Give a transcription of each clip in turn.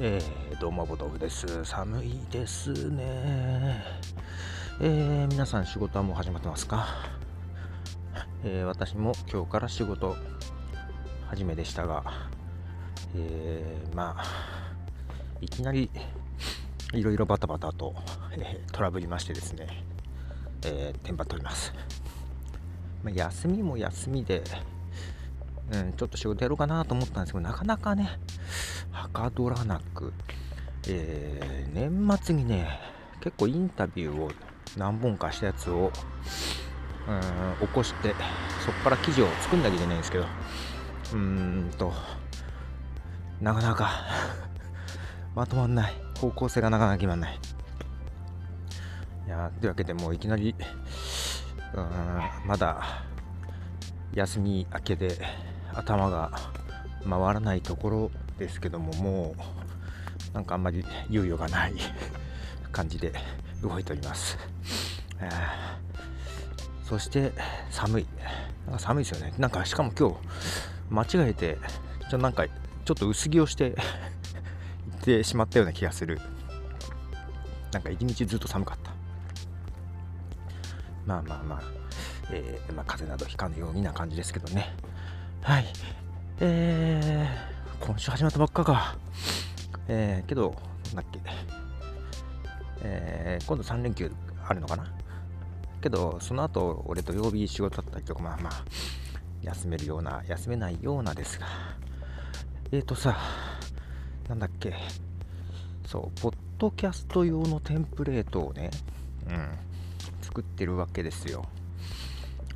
えー、どうもボトフです。寒いですね。えー、皆さん仕事はもう始まってますか、えー、私も今日から仕事始めでしたが、え、まあいきなりいろいろバタバタと、えー、トラブりましてですね、えー、テンパっております、まあ、休みも休みでうん、ちょっと仕事やろうかなと思ったんですけど、なかなかね、はかどらなく、えー、年末にね、結構インタビューを何本かしたやつを、うん、起こして、そこから記事を作んなきゃいけないんですけど、うーんと、なかなか まとまんない。方向性がなかなか決まんない。いやというわけでもういきなり、うん、まだ休み明けで頭が回らないところですけどももうなんかあんまり猶予がない感じで動いております、えー、そして寒い。なんか寒いですよね。なんかしかも今日間違えてちょなんかちょっと薄着をして行ってしまったような気がする。なんか一日ずっと寒かった。まあまあまあ、えー、まあ、風邪などひかぬようにな感じですけどね。はい。えー、今週始まったばっかか。えー、けど、なんだっけ。えー、今度3連休あるのかな。けど、その後、俺土曜日仕事だったりとか、まあまあ、休めるような、休めないようなですが。えーとさ、なんだっけ。そう、ポッドキャスト用のテンプレートをね、うん、作ってるわけですよ。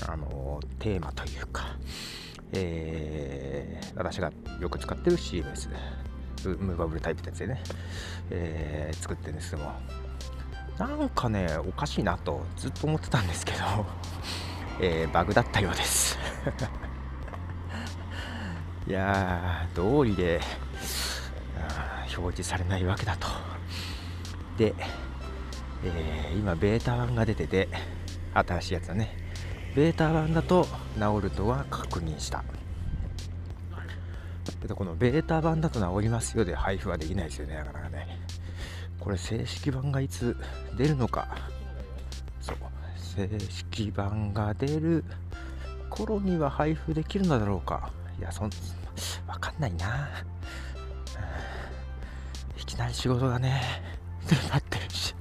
あの、テーマというか。えー、私がよく使ってる CMS ムーバブルタイプってやつでね、えー、作ってるんですけども。なんかねおかしいなとずっと思ってたんですけど、えー、バグだったようです。いやー道理で表示されないわけだと。で、えー、今ベータ版が出てて新しいやつだね。ベータ版だと治るとは確認した。けどこのベータ版だと治りますよで配布はできないですよねなかなかね。これ正式版がいつ出るのか。そう。正式版が出る頃には配布できるのだろうか。いやそんわかんないな、いきなり仕事がね待ってるし。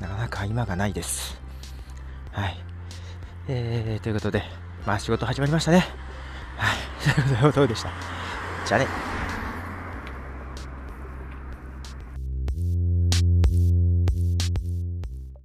なかなか今がないです。はい。えー、ということで、まあ仕事始まりましたね。はい、ということでした？じゃあね。